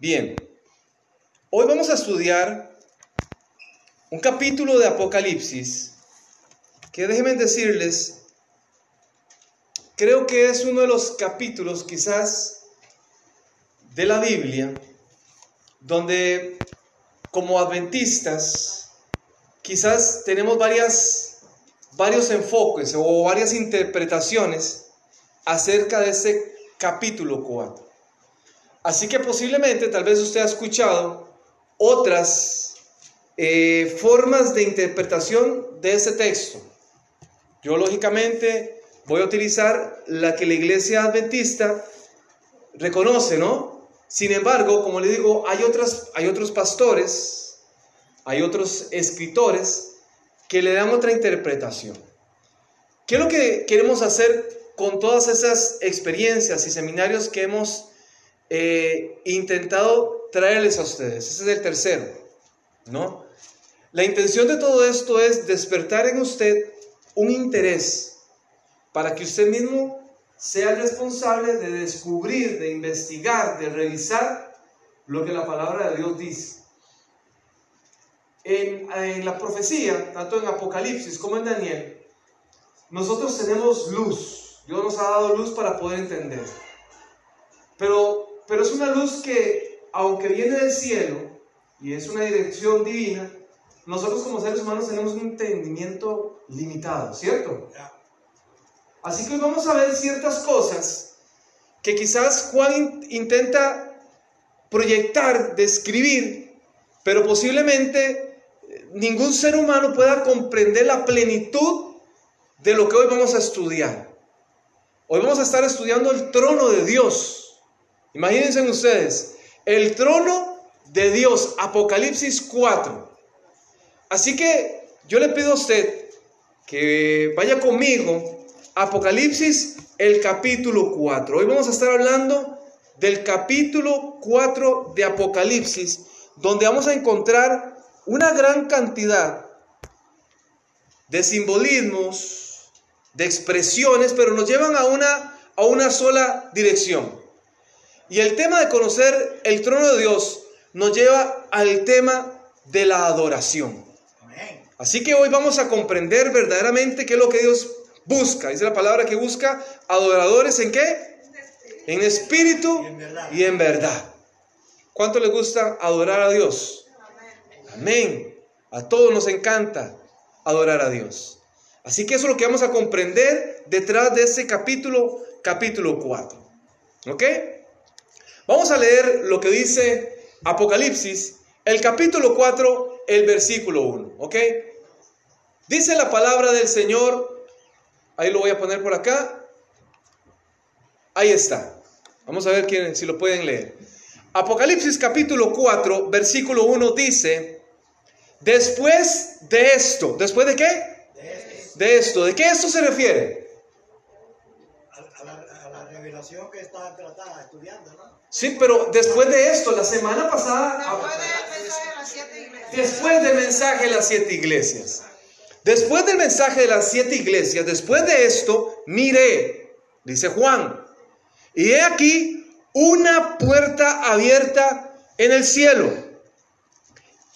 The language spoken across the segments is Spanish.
Bien, hoy vamos a estudiar un capítulo de Apocalipsis que déjenme decirles, creo que es uno de los capítulos quizás de la Biblia donde como adventistas quizás tenemos varias, varios enfoques o varias interpretaciones acerca de este capítulo 4. Así que posiblemente tal vez usted ha escuchado otras eh, formas de interpretación de ese texto. Yo lógicamente voy a utilizar la que la iglesia adventista reconoce, ¿no? Sin embargo, como le digo, hay, otras, hay otros pastores, hay otros escritores que le dan otra interpretación. ¿Qué es lo que queremos hacer con todas esas experiencias y seminarios que hemos eh, intentado traerles a ustedes. Ese es el tercero, ¿no? La intención de todo esto es despertar en usted un interés para que usted mismo sea responsable de descubrir, de investigar, de revisar lo que la palabra de Dios dice. En, en la profecía, tanto en Apocalipsis como en Daniel, nosotros tenemos luz. Dios nos ha dado luz para poder entender. Pero pero es una luz que, aunque viene del cielo y es una dirección divina, nosotros como seres humanos tenemos un entendimiento limitado, ¿cierto? Así que hoy vamos a ver ciertas cosas que quizás Juan intenta proyectar, describir, pero posiblemente eh, ningún ser humano pueda comprender la plenitud de lo que hoy vamos a estudiar. Hoy vamos a estar estudiando el trono de Dios. Imagínense ustedes, el trono de Dios, Apocalipsis 4. Así que yo le pido a usted que vaya conmigo, Apocalipsis, el capítulo 4. Hoy vamos a estar hablando del capítulo 4 de Apocalipsis, donde vamos a encontrar una gran cantidad de simbolismos, de expresiones, pero nos llevan a una, a una sola dirección. Y el tema de conocer el trono de Dios nos lleva al tema de la adoración. Así que hoy vamos a comprender verdaderamente qué es lo que Dios busca. Dice la palabra que busca adoradores en qué? En espíritu y en verdad. ¿Cuánto le gusta adorar a Dios? Amén. A todos nos encanta adorar a Dios. Así que eso es lo que vamos a comprender detrás de ese capítulo, capítulo 4. ¿Ok? Vamos a leer lo que dice Apocalipsis, el capítulo 4, el versículo 1, ¿ok? Dice la palabra del Señor, ahí lo voy a poner por acá, ahí está. Vamos a ver quién, si lo pueden leer. Apocalipsis capítulo 4, versículo 1 dice, después de esto, ¿después de qué? De esto. ¿De qué esto se refiere? A, la, revelación que está tratada, estudiando, ¿no? Sí, pero después de esto, la semana pasada... Después del mensaje de las siete iglesias. Después del mensaje de las siete iglesias, después de esto, miré, dice Juan, y he aquí una puerta abierta en el cielo.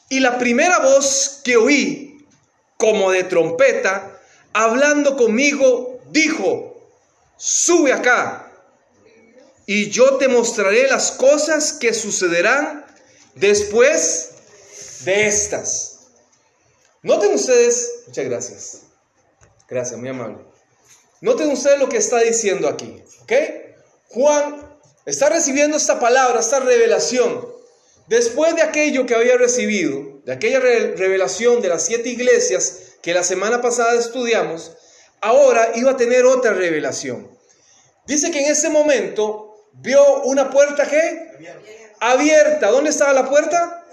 Y la primera voz que oí, como de trompeta, hablando conmigo, dijo, sube acá y yo te mostraré las cosas que sucederán después de estas. Noten ustedes, muchas gracias. Gracias, muy amable. Noten ustedes lo que está diciendo aquí, ¿ok? Juan está recibiendo esta palabra, esta revelación. Después de aquello que había recibido, de aquella revelación de las siete iglesias que la semana pasada estudiamos, ahora iba a tener otra revelación. Dice que en ese momento vio una puerta que abierta. ¿Dónde estaba la puerta?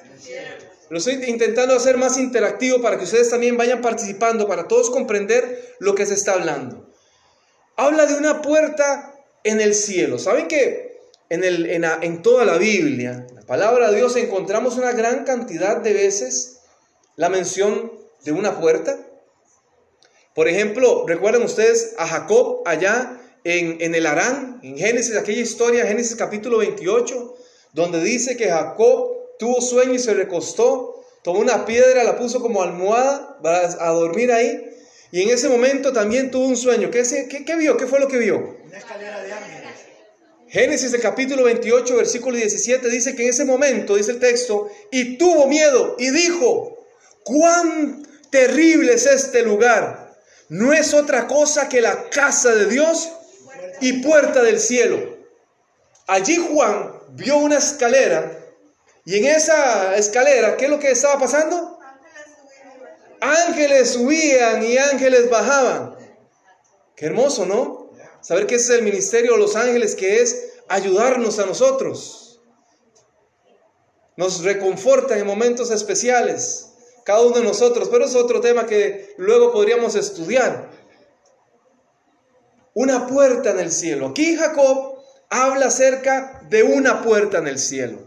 Lo estoy intentando hacer más interactivo para que ustedes también vayan participando, para todos comprender lo que se está hablando. Habla de una puerta en el cielo. ¿Saben que en, el, en, en toda la Biblia, la palabra de Dios, encontramos una gran cantidad de veces la mención de una puerta? Por ejemplo, recuerden ustedes a Jacob allá en, el Arán, en Génesis, aquella historia, Génesis capítulo 28, donde dice que Jacob tuvo sueño y se recostó, tomó una piedra, la puso como almohada para a dormir ahí, y en ese momento también tuvo un sueño. ¿Qué, qué, qué vio? ¿Qué fue lo que vio? Una escalera de ángeles. Génesis el capítulo 28, versículo 17 dice que en ese momento, dice el texto, y tuvo miedo y dijo, cuán terrible es este lugar. No es otra cosa que la casa de Dios y puerta del cielo. Allí Juan vio una escalera y en esa escalera, ¿qué es lo que estaba pasando? Ángeles subían y ángeles bajaban. Qué hermoso, ¿no? Saber que ese es el ministerio de los ángeles, que es ayudarnos a nosotros. Nos reconfortan en momentos especiales, cada uno de nosotros, pero es otro tema que luego podríamos estudiar. Una puerta en el cielo. Aquí Jacob habla acerca de una puerta en el cielo.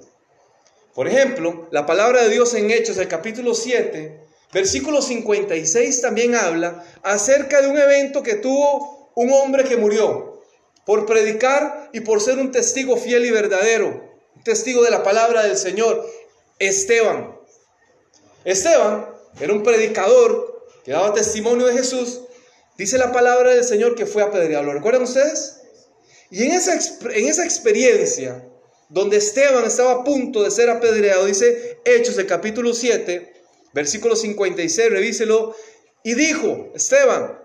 Por ejemplo, la palabra de Dios en Hechos, el capítulo 7, versículo 56 también habla acerca de un evento que tuvo un hombre que murió por predicar y por ser un testigo fiel y verdadero, un testigo de la palabra del Señor, Esteban. Esteban era un predicador que daba testimonio de Jesús. Dice la palabra del Señor que fue apedreado. ¿Lo recuerdan ustedes? Y en esa, en esa experiencia, donde Esteban estaba a punto de ser apedreado, dice Hechos, el capítulo 7, versículo 56, revíselo, y dijo, Esteban,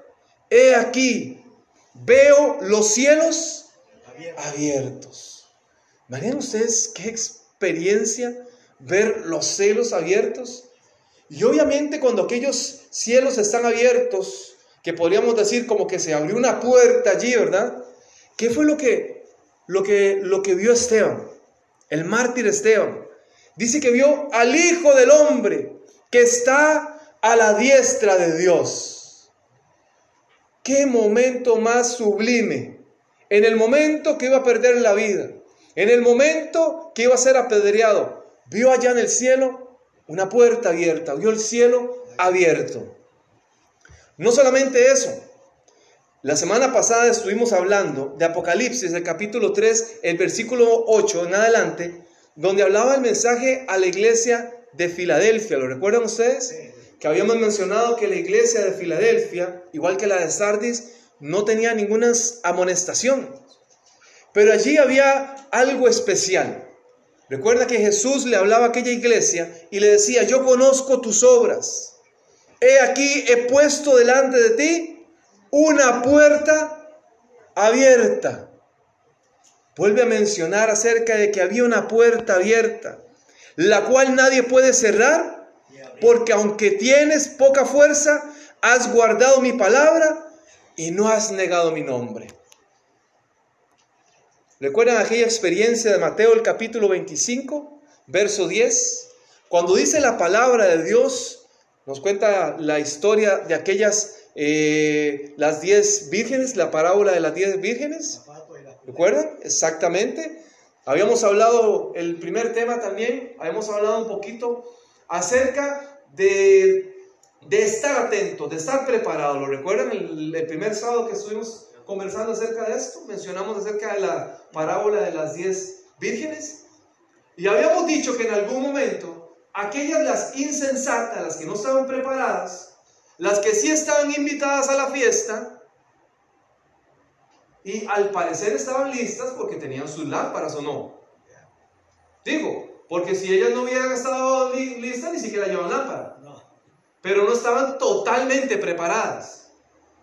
he aquí, veo los cielos abiertos. ¿Imaginen ustedes qué experiencia ver los cielos abiertos? Y obviamente cuando aquellos cielos están abiertos, que podríamos decir como que se abrió una puerta allí, ¿verdad? ¿Qué fue lo que, lo que, lo que vio Esteban? El mártir Esteban. Dice que vio al Hijo del Hombre que está a la diestra de Dios. Qué momento más sublime. En el momento que iba a perder la vida, en el momento que iba a ser apedreado, vio allá en el cielo una puerta abierta, vio el cielo abierto. No solamente eso, la semana pasada estuvimos hablando de Apocalipsis, el capítulo 3, el versículo 8 en adelante, donde hablaba el mensaje a la iglesia de Filadelfia. ¿Lo recuerdan ustedes? Que habíamos mencionado que la iglesia de Filadelfia, igual que la de Sardis, no tenía ninguna amonestación. Pero allí había algo especial. Recuerda que Jesús le hablaba a aquella iglesia y le decía, yo conozco tus obras. He aquí, he puesto delante de ti una puerta abierta. Vuelve a mencionar acerca de que había una puerta abierta, la cual nadie puede cerrar, porque aunque tienes poca fuerza, has guardado mi palabra y no has negado mi nombre. ¿Recuerdan aquella experiencia de Mateo el capítulo 25, verso 10? Cuando dice la palabra de Dios, nos cuenta la historia de aquellas, eh, las diez vírgenes, la parábola de las diez vírgenes. ¿Recuerdan? Exactamente. Habíamos hablado, el primer tema también, habíamos hablado un poquito acerca de, de estar atento, de estar preparado. ¿Lo recuerdan? El, el primer sábado que estuvimos conversando acerca de esto, mencionamos acerca de la parábola de las diez vírgenes. Y habíamos dicho que en algún momento, aquellas las insensatas, las que no estaban preparadas, las que sí estaban invitadas a la fiesta, y al parecer estaban listas porque tenían sus lámparas o no. Digo, porque si ellas no hubieran estado listas, ni siquiera llevaban lámpara. Pero no estaban totalmente preparadas.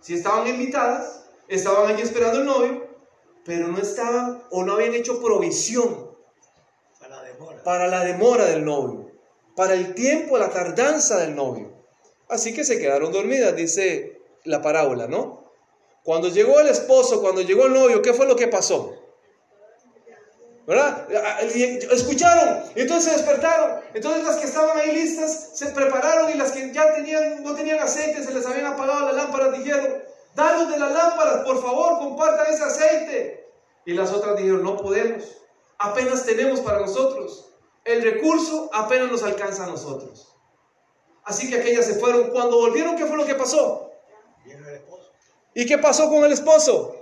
Si estaban invitadas, estaban allí esperando el novio, pero no estaban o no habían hecho provisión para la demora, para la demora del novio, para el tiempo, la tardanza del novio. Así que se quedaron dormidas, dice la parábola, ¿no? Cuando llegó el esposo, cuando llegó el novio, ¿qué fue lo que pasó? ¿Verdad? Escucharon, entonces se despertaron. Entonces las que estaban ahí listas se prepararon y las que ya tenían, no tenían aceite, se les habían apagado las lámparas, dijeron, danos de las lámparas, por favor, compartan ese aceite. Y las otras dijeron, no podemos, apenas tenemos para nosotros. El recurso apenas nos alcanza a nosotros. Así que aquellas se fueron. Cuando volvieron, ¿qué fue lo que pasó? ¿Y qué pasó con el esposo?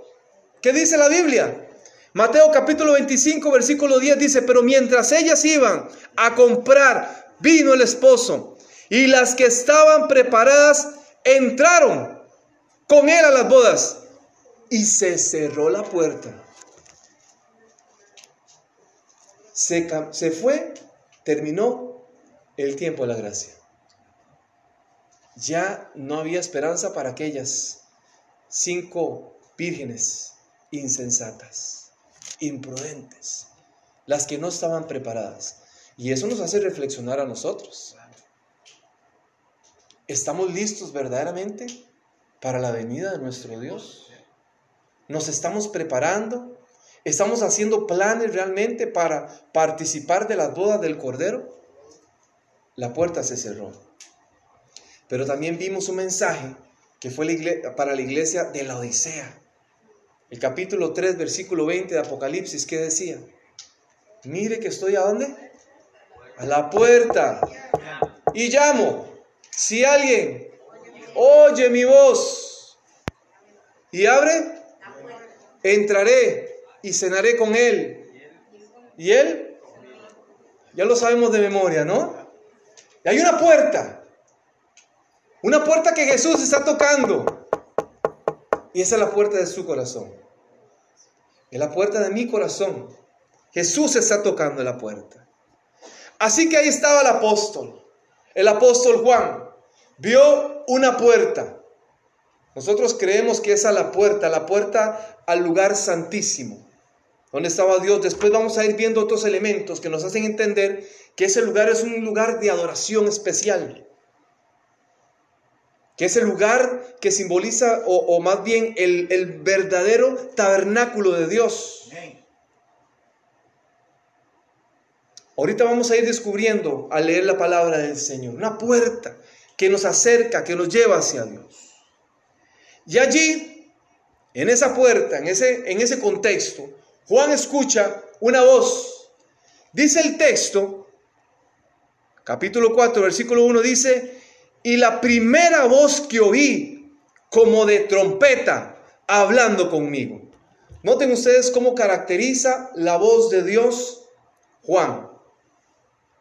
¿Qué dice la Biblia? Mateo capítulo 25, versículo 10 dice, pero mientras ellas iban a comprar, vino el esposo y las que estaban preparadas entraron con él a las bodas y se cerró la puerta. Se, fue, terminó el tiempo de la gracia. Ya no había esperanza para aquellas cinco vírgenes insensatas, imprudentes, las que no estaban preparadas. Y eso nos hace reflexionar a nosotros. ¿Estamos listos verdaderamente para la venida de nuestro Dios? ¿Nos estamos preparando? ¿Estamos haciendo planes realmente para participar de las bodas del Cordero? La puerta se cerró. Pero también vimos un mensaje que fue para la iglesia de la Odisea. El capítulo 3, versículo 20 de Apocalipsis, ¿qué decía? Mire que estoy a dónde? A la puerta. Y llamo. Si alguien oye mi voz y abre, entraré y cenaré con él. ¿Y él? Ya lo sabemos de memoria, ¿no? Y hay una puerta. Una puerta que Jesús está tocando. Y esa es la puerta de su corazón. Es la puerta de mi corazón. Jesús está tocando la puerta. Así que ahí estaba el apóstol. El apóstol Juan vio una puerta. Nosotros creemos que esa es la puerta, la puerta al lugar santísimo, donde estaba Dios. Después vamos a ir viendo otros elementos que nos hacen entender que ese lugar es un lugar de adoración especial. Que es el lugar que simboliza, o, más bien el, el verdadero tabernáculo de Dios. Ahorita vamos a ir descubriendo al leer la palabra del Señor. Una puerta que nos acerca, que nos lleva hacia Dios. Y allí, en esa puerta, en ese, en ese contexto, Juan escucha una voz. Dice el texto, capítulo 4, versículo 1, dice, y la primera voz que oí, como de trompeta, hablando conmigo. Noten ustedes cómo caracteriza la voz de Dios Juan.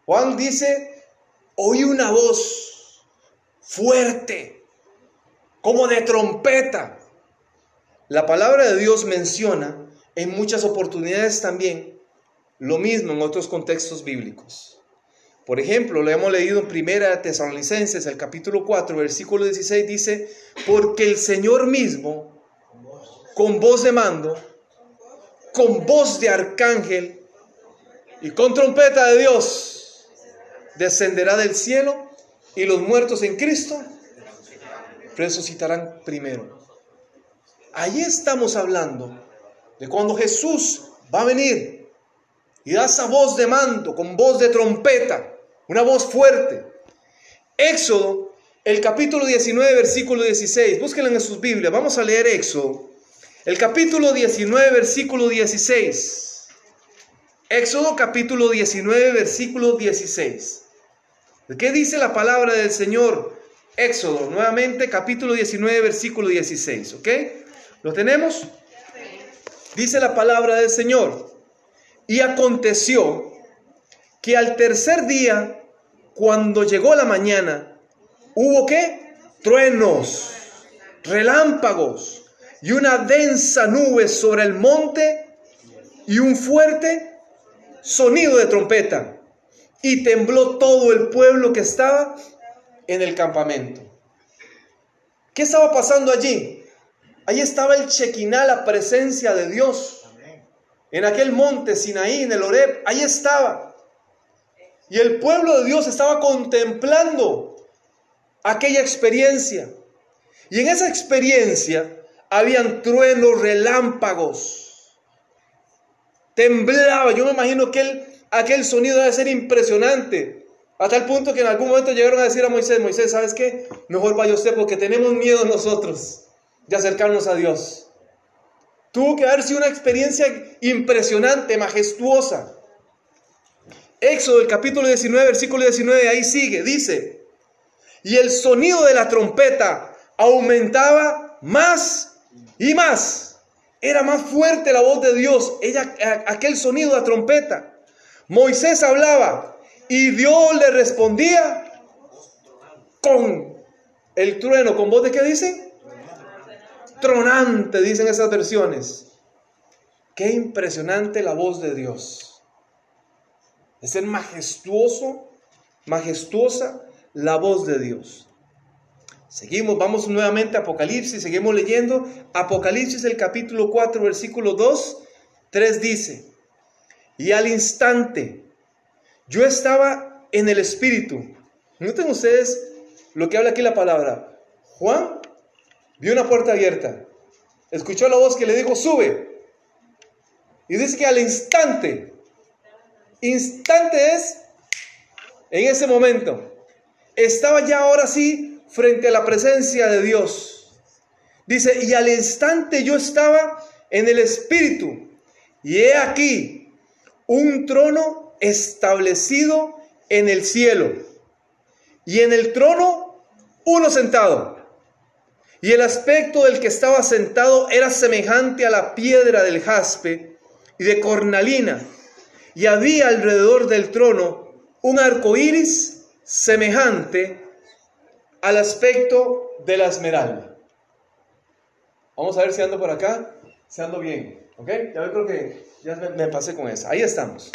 Juan dice, oí una voz fuerte, como de trompeta. La palabra de Dios menciona en muchas oportunidades también lo mismo en otros contextos bíblicos. Por ejemplo, lo hemos leído en Primera Tesalonicenses, el capítulo 4, versículo 16, dice, porque el Señor mismo, con voz de mando, con voz de arcángel y con trompeta de Dios, descenderá del cielo y los muertos en Cristo resucitarán primero. Ahí estamos hablando de cuando Jesús va a venir y da esa voz de mando, con voz de trompeta, una voz fuerte. Éxodo, el capítulo 19, versículo 16. Búsquenlo en sus Biblias. Vamos a leer Éxodo. El capítulo 19, versículo 16. Éxodo capítulo 19, versículo 16. ¿Qué dice la palabra del Señor? Éxodo, nuevamente capítulo 19, versículo 16, ¿ok? ¿Lo tenemos? Dice la palabra del Señor. Y aconteció que al tercer día, cuando llegó la mañana, hubo qué? Truenos, relámpagos y una densa nube sobre el monte y un fuerte sonido de trompeta y tembló todo el pueblo que estaba en el campamento. ¿Qué estaba pasando allí? Allí estaba el Chequiná, la presencia de Dios. En aquel monte Sinaí, en el Oreb, ahí estaba. Y el pueblo de Dios estaba contemplando aquella experiencia. Y en esa experiencia habían truenos, relámpagos. Temblaba. Yo me imagino que él aquel sonido debe ser impresionante. A tal punto que en algún momento llegaron a decir a Moisés, Moisés, ¿sabes qué? Mejor vaya usted porque tenemos miedo nosotros de acercarnos a Dios. Tuvo que haber sido una experiencia impresionante, majestuosa. Éxodo, el capítulo 19, versículo 19, ahí sigue, dice, y el sonido de la trompeta aumentaba más y más, Era más fuerte la voz de Dios, ella, aquel sonido de trompeta. Moisés hablaba y Dios le respondía con el trueno. ¿Con voz de qué dice? Tronante, dicen esas versiones. Qué impresionante la voz de Dios. Es ser majestuoso, majestuosa la voz de Dios. Seguimos, vamos nuevamente a Apocalipsis, seguimos leyendo. Apocalipsis el capítulo 4, versículo 2, 3 dice, y al instante yo estaba en el Espíritu. Noten ustedes lo que habla aquí la palabra. Juan vio una puerta abierta, escuchó la voz que le dijo, sube. Y dice que al instante, instante es en ese momento, estaba ya ahora sí frente a la presencia de Dios. Dice, y al instante yo estaba en el Espíritu, y he aquí un trono establecido en el cielo, y en el trono uno sentado. Y el aspecto del que estaba sentado era semejante a la piedra del jaspe y de cornalina, y había alrededor del trono un arco iris semejante al aspecto de la esmeralda. Vamos a ver si ando por acá, si ando bien. ¿Ok? Ya creo que ya me, pasé con eso. Ahí estamos.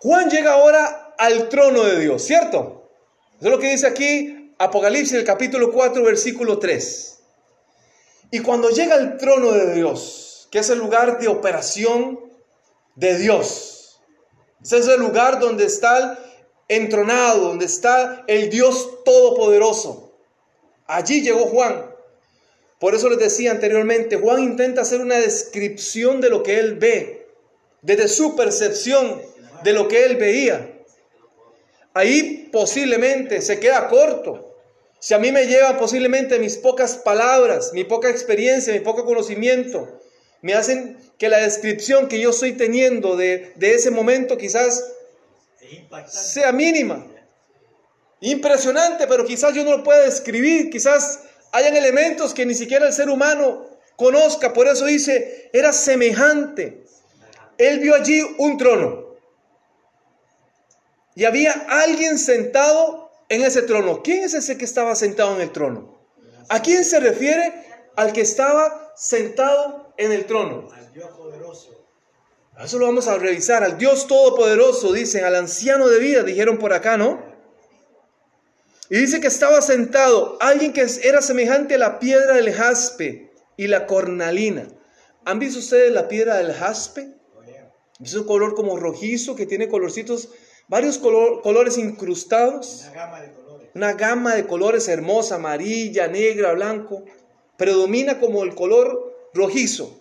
Juan llega ahora al trono de Dios, ¿cierto? Eso es lo que dice aquí Apocalipsis, el capítulo 4, versículo 3. Y cuando llega al trono de Dios, que es el lugar de operación de Dios, ese es el lugar donde está entronado, donde está el Dios Todopoderoso. Allí llegó Juan. Por eso les decía anteriormente, Juan intenta hacer una descripción de lo que él ve, desde su percepción de lo que él veía. Ahí posiblemente se queda corto. Si a mí me llevan posiblemente mis pocas palabras, mi poca experiencia, mi poco conocimiento, me hacen que la descripción que yo estoy teniendo de, de ese momento quizás sea mínima. Impresionante, pero quizás yo no lo pueda describir, quizás hayan elementos que ni siquiera el ser humano conozca, por eso dice, era semejante. Él vio allí un trono y había alguien sentado en ese trono. ¿Quién es ese que estaba sentado en el trono? ¿A quién se refiere? Al que estaba sentado en el trono. Eso lo vamos a revisar. Al Dios Todopoderoso, dicen, al anciano de vida, dijeron por acá, ¿no? Y dice que estaba sentado alguien que era semejante a la piedra del jaspe y la cornalina. ¿Han visto ustedes la piedra del jaspe? Es un color como rojizo que tiene colorcitos, varios colores incrustados. Una gama de colores. Una gama de colores hermosa, amarilla, negra, blanco. Predomina como el color rojizo.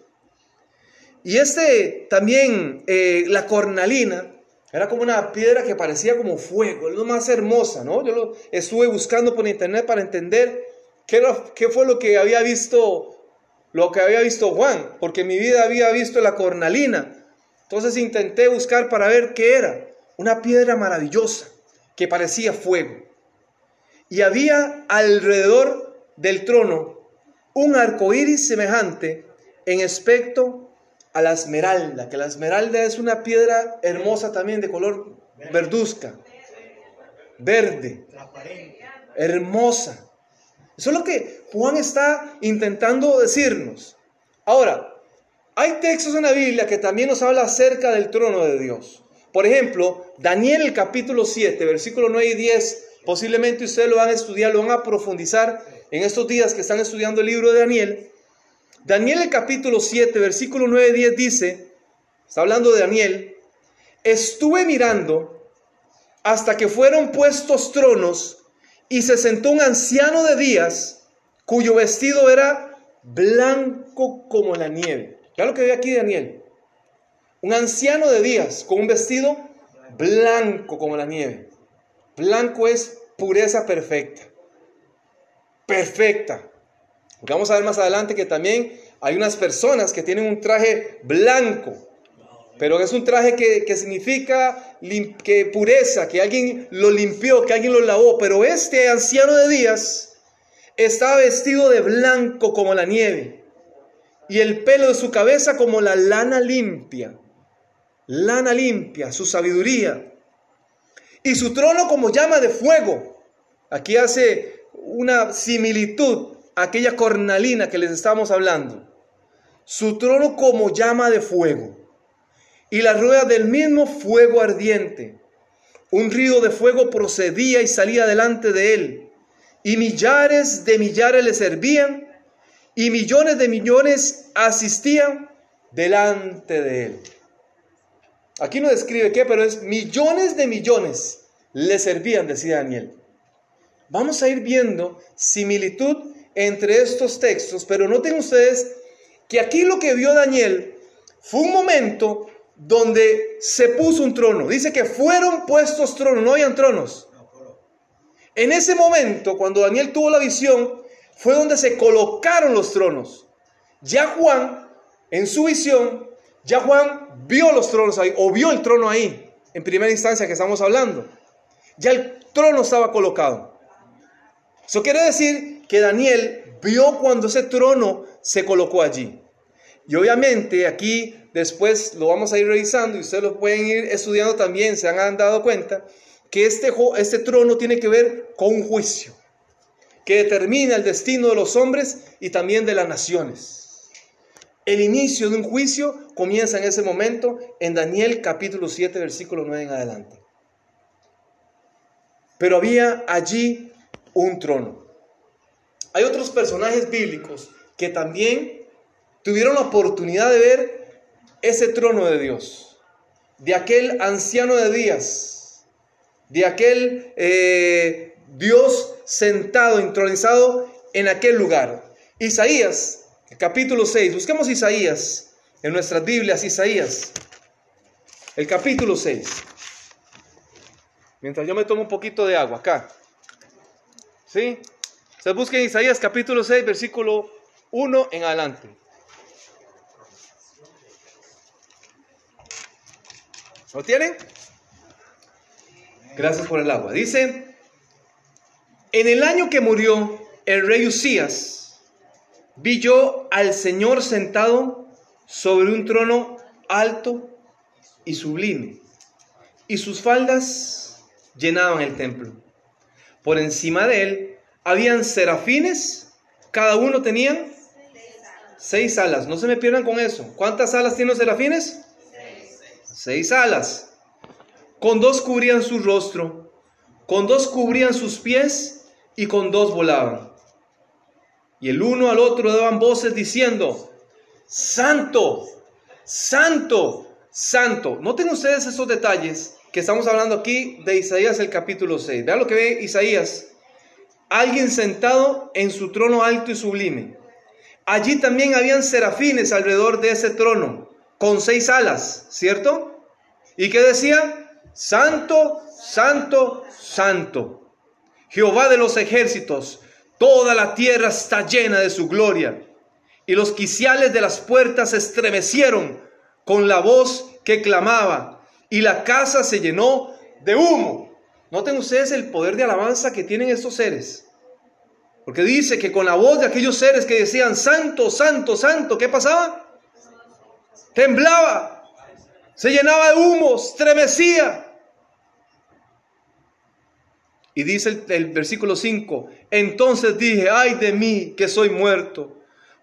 Y este también, eh, la cornalina, era como una piedra que parecía como fuego, es lo más hermosa, ¿no? Yo lo estuve buscando por internet para entender qué, qué fue lo que había visto, lo que había visto Juan, porque en mi vida había visto la cornalina. Entonces intenté buscar para ver qué era. Una piedra maravillosa que parecía fuego. Y había alrededor del trono un arco iris semejante en aspecto a la esmeralda, que la esmeralda es una piedra hermosa también de color verduzca, verde, hermosa. Eso es lo que Juan está intentando decirnos. Ahora, hay textos en la Biblia que también nos habla acerca del trono de Dios. Por ejemplo, Daniel el capítulo 7, versículo 9 y 10, posiblemente ustedes lo van a estudiar, lo van a profundizar en estos días que están estudiando el libro de Daniel. Daniel el capítulo 7, versículo 9 y 10 dice, está hablando de Daniel, estuve mirando hasta que fueron puestos tronos y se sentó un anciano de días cuyo vestido era blanco como la nieve. Ya lo que ve aquí Daniel. Un anciano de días con un vestido blanco como la nieve. Blanco es pureza perfecta. Perfecta. Porque vamos a ver más adelante que también hay unas personas que tienen un traje blanco, pero es un traje que, significa que pureza, que alguien lo limpió, que alguien lo lavó. Pero este anciano de días estaba vestido de blanco como la nieve. y el pelo de su cabeza como la lana limpia. Lana limpia, su sabiduría. Y su trono como llama de fuego. Aquí hace una similitud a aquella cornalina que les estábamos hablando. Su trono como llama de fuego. Y la rueda del mismo fuego ardiente. Un río de fuego procedía y salía delante de él. Y millares de millares le servían y millones de millones asistían delante de él. Aquí no describe qué, pero es millones de millones le servían, decía Daniel. Vamos a ir viendo similitud entre estos textos, pero noten ustedes que aquí lo que vio Daniel fue un momento donde se puso un trono. Dice que fueron puestos tronos, no habían tronos. En ese momento, cuando Daniel tuvo la visión, fue donde se colocaron los tronos. Ya Juan, en su visión, ya Juan vio los tronos ahí, o vio el trono ahí, en primera instancia que estamos hablando. Ya el trono estaba colocado. Eso quiere decir que Daniel vio cuando ese trono se colocó allí. Y obviamente aquí después lo vamos a ir revisando y ustedes lo pueden ir estudiando también, se han dado cuenta que este, este trono tiene que ver con un juicio que determina el destino de los hombres y también de las naciones. El inicio de un juicio comienza en ese momento en Daniel capítulo 7, versículo 9 en adelante. Pero había allí un trono. Hay otros personajes bíblicos que también tuvieron la oportunidad de ver ese trono de Dios, de aquel anciano de días, de aquel eh, Dios sentado, entronizado en aquel lugar. Isaías, capítulo 6. Busquemos Isaías en nuestras Biblias, Isaías, el capítulo 6. Mientras yo me tomo un poquito de agua acá. ¿Sí? Se busquen Isaías capítulo 6, versículo 1 en adelante. ¿Lo tienen? Gracias por el agua. Dice, en el año que murió el rey Usías, vi yo al Señor sentado sobre un trono alto y sublime, y sus faldas llenaban el templo. Por encima de él habían serafines, cada uno tenía seis alas. No se me pierdan con eso. ¿Cuántas alas tienen los serafines? Seis alas. Con dos cubrían su rostro, con dos cubrían sus pies y con dos volaban. Y el uno al otro daban voces diciendo, Santo, Santo, Santo. Noten ustedes esos detalles que estamos hablando aquí de Isaías el capítulo 6. Vean lo que ve Isaías. Alguien sentado en su trono alto y sublime. Allí también habían serafines alrededor de ese trono, con seis alas, ¿cierto? ¿Y qué decían? Santo, santo, santo. Jehová de los ejércitos, toda la tierra está llena de su gloria. Y los quiciales de las puertas se estremecieron con la voz que clamaba, y la casa se llenó de humo. Noten ustedes el poder de alabanza que tienen estos seres. Porque dice que con la voz de aquellos seres que decían, Santo, Santo, Santo, ¿qué pasaba? Temblaba, se llenaba de humo, estremecía. Y dice el, versículo 5, entonces dije, ay de mí que soy muerto,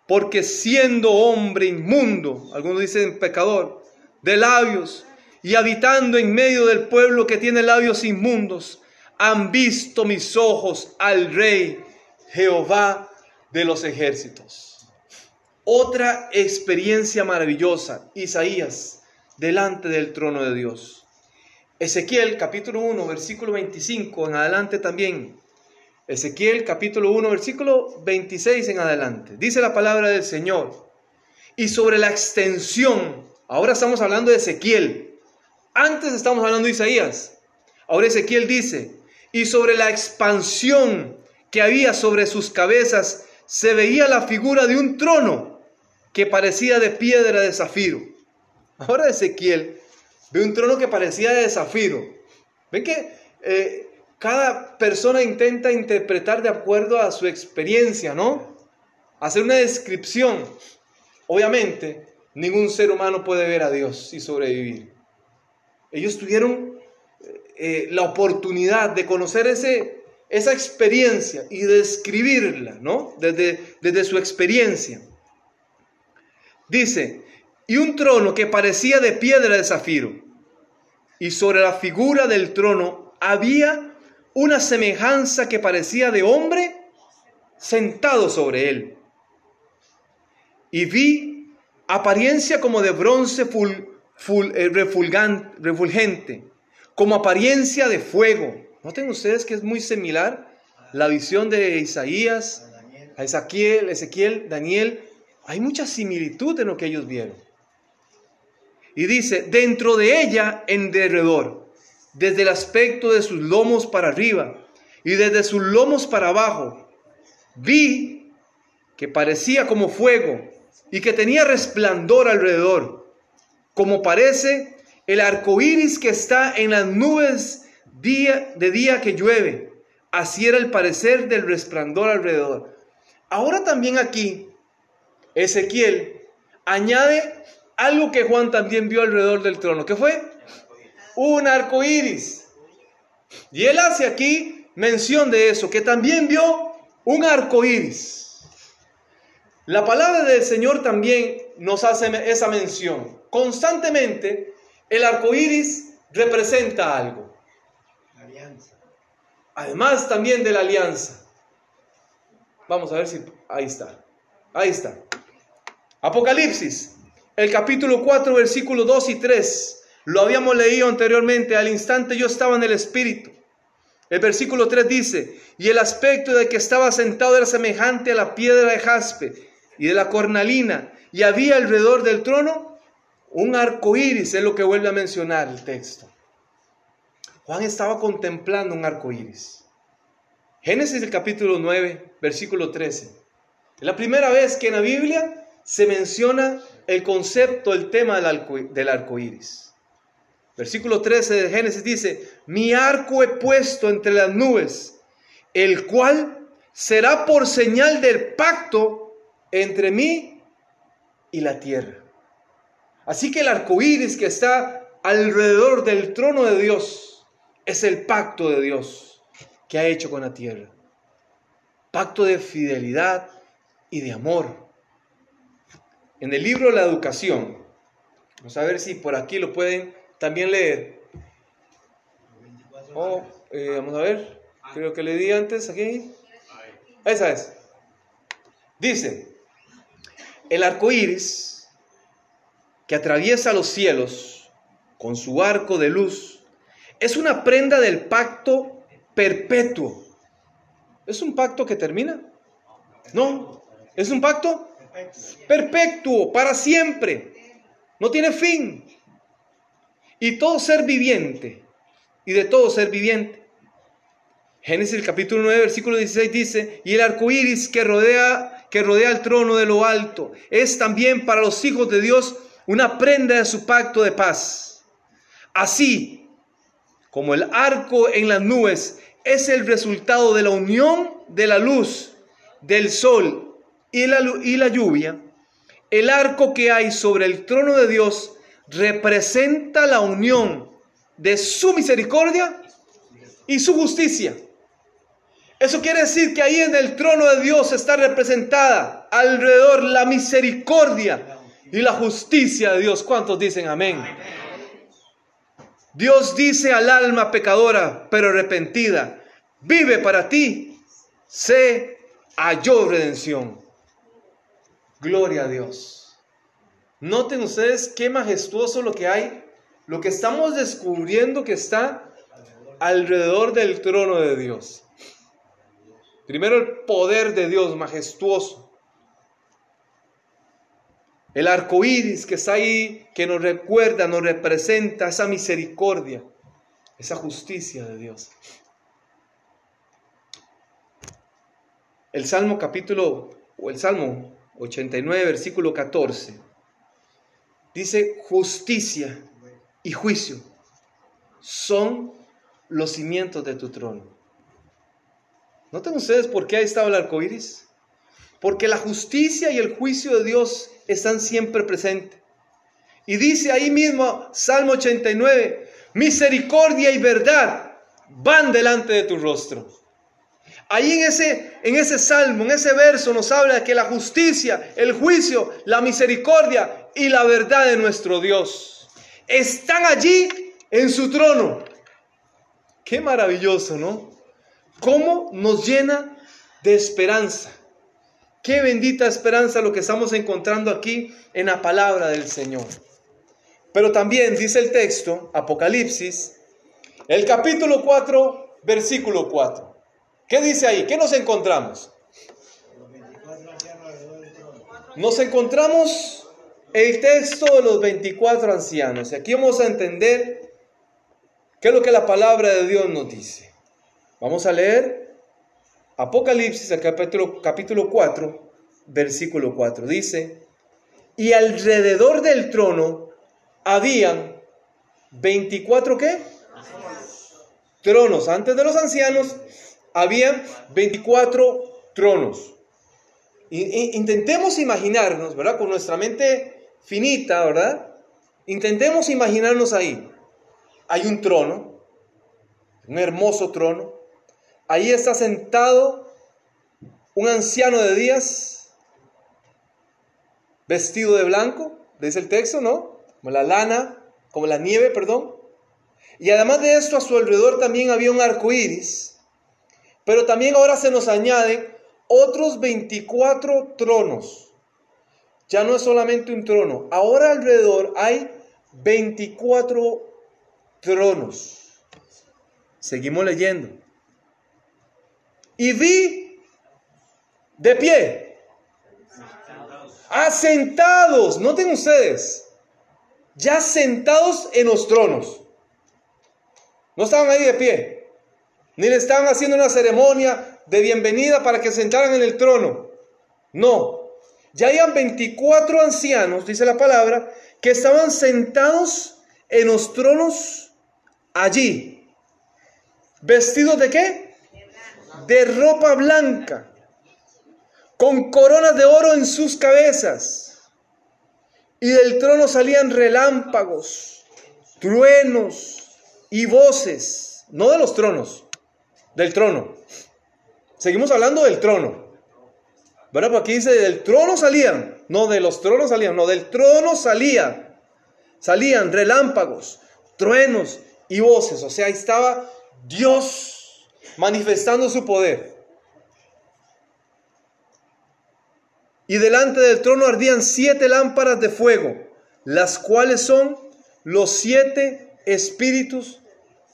porque siendo hombre inmundo, algunos dicen pecador, de labios, y habitando en medio del pueblo que tiene labios inmundos, han visto mis ojos al rey Jehová de los ejércitos. Otra experiencia maravillosa, Isaías, delante del trono de Dios. Ezequiel capítulo 1, versículo 25 en adelante también. Ezequiel capítulo 1, versículo 26 en adelante. Dice la palabra del Señor. Y sobre la extensión, ahora estamos hablando de Ezequiel. Antes estamos hablando de Isaías. Ahora Ezequiel dice, y sobre la expansión que había sobre sus cabezas se veía la figura de un trono que parecía de piedra de zafiro. Ahora Ezequiel Ve un trono que parecía de zafiro. Ven que eh, cada persona intenta interpretar de acuerdo a su experiencia, ¿no? Hacer una descripción. obviamente, ningún ser humano puede ver a Dios y sobrevivir. Ellos tuvieron eh, la oportunidad de conocer ese, esa experiencia y describirla, ¿no? Desde, desde su experiencia. Dice, y un trono que parecía de piedra de zafiro, y sobre la figura del trono había una semejanza que parecía de hombre sentado sobre él. Y vi apariencia como de bronce full, eh, refulgente, como apariencia de fuego. Noten ustedes que es muy similar la visión de Isaías, a Ezequiel, Ezequiel, Daniel. Hay mucha similitud en lo que ellos vieron. Y dice, dentro de ella en derredor, desde el aspecto de sus lomos para arriba y desde sus lomos para abajo, vi que parecía como fuego y que tenía resplandor alrededor, como parece el arco iris que está en las nubes día, de día que llueve. Así era el parecer del resplandor alrededor. Ahora también aquí, Ezequiel añade algo que Juan también vio alrededor del trono. ¿Qué fue? Un arco iris. Y él hace aquí mención de eso, que también vio un arco iris. La palabra del Señor también nos hace esa mención. Constantemente, el arco iris representa algo. alianza. Además, también de la alianza. Vamos a ver si. Ahí está. Ahí está. Apocalipsis el capítulo 4, versículos 2 y 3. Lo habíamos leído anteriormente. Al instante yo estaba en el Espíritu. El versículo 3 dice, y el aspecto de que estaba sentado era semejante a la piedra de jaspe y de la cornalina, y había alrededor del trono un arco iris, es lo que vuelve a mencionar el texto. Juan estaba contemplando un arco iris. Génesis el capítulo 9, versículo 13. Es la primera vez que en la Biblia se menciona el concepto, el tema del arco, iris. Versículo 13 de Génesis dice: Mi arco he puesto entre las nubes, el cual será por señal del pacto entre mí y la tierra. Así que el arco iris que está alrededor del trono de Dios es el pacto de Dios que ha hecho con la tierra. Pacto de fidelidad y de amor en el libro La Educación. Vamos a ver si por aquí lo pueden también leer. Oh, eh, vamos a ver, creo que le di antes aquí. Esa es. Dice, el arco iris que atraviesa los cielos con su arco de luz es una prenda del pacto perpetuo. ¿Es un pacto que termina? No, es un pacto perpetuo, para siempre, no tiene fin. Y todo ser viviente, y de todo ser viviente. Génesis capítulo 9, versículo 16 dice, y el arco iris que rodea, que rodea el trono de lo alto es también para los hijos de Dios una prenda de su pacto de paz. Así como el arco en las nubes es el resultado de la unión de la luz del sol y la, y la lluvia, el arco que hay sobre el trono de Dios representa la unión de su misericordia y su justicia. Eso quiere decir que ahí en el trono de Dios está representada alrededor la misericordia y la justicia de Dios. ¿Cuántos dicen amén? Dios dice al alma pecadora pero arrepentida, vive para ti, se halló redención. Gloria a Dios. Noten ustedes qué majestuoso lo que hay, lo que estamos descubriendo que está alrededor del trono de Dios. Primero el poder de Dios majestuoso. El arco iris que está ahí, que nos recuerda, nos representa esa misericordia, esa justicia de Dios. El Salmo capítulo, o el Salmo 89, versículo 14. Dice, justicia y juicio son los cimientos de tu trono. ¿Notan ustedes por qué ha estado el arco iris? porque la justicia y el juicio de Dios están siempre presentes. Y dice ahí mismo, Salmo 89, misericordia y verdad van delante de tu rostro. Ahí en ese, en ese salmo, en ese verso nos habla de que la justicia, el juicio, la misericordia y la verdad de nuestro Dios están allí en su trono. Qué maravilloso, ¿no? ¿Cómo nos llena de esperanza? Qué bendita esperanza lo que estamos encontrando aquí en la palabra del Señor. Pero también dice el texto, Apocalipsis, el capítulo 4, versículo 4. ¿Qué dice ahí? ¿Qué nos encontramos? Nos encontramos el texto de los 24 ancianos. Y aquí vamos a entender qué es lo que la palabra de Dios nos dice. Vamos a leer Apocalipsis, el capítulo, capítulo 4, versículo 4. Dice, y alrededor del trono habían 24 qué? Tronos. Antes de los ancianos habían 24 tronos. intentemos imaginarnos, ¿verdad? Con nuestra mente finita, ¿verdad? Intentemos imaginarnos ahí. Hay un trono, un hermoso trono. Ahí está sentado un anciano de días, vestido de blanco, dice el texto, ¿no? Como la lana, como la nieve, perdón. Y además de esto, a su alrededor también había un arco iris pero también ahora se nos añaden otros 24 tronos. Ya no es solamente un trono. Ahora alrededor hay 24 tronos. Seguimos leyendo. Y vi de pie. Asentados. Noten ustedes. Ya sentados en los tronos. No estaban ahí de pie ni le estaban haciendo una ceremonia de bienvenida para que sentaran en el trono. No, ya habían 24 ancianos, dice la palabra, que estaban sentados en los tronos allí. ¿Vestidos de qué? De ropa blanca, con coronas de oro en sus cabezas. Y del trono salían relámpagos, truenos y voces, no de los tronos, del trono. Seguimos hablando del trono. ¿Verdad? Porque aquí dice, del trono salían. No, de los tronos salían. No, del trono salían. Salían relámpagos, truenos y voces. O sea, ahí estaba Dios manifestando su poder. Y delante del trono ardían siete lámparas de fuego, las cuales son los siete espíritus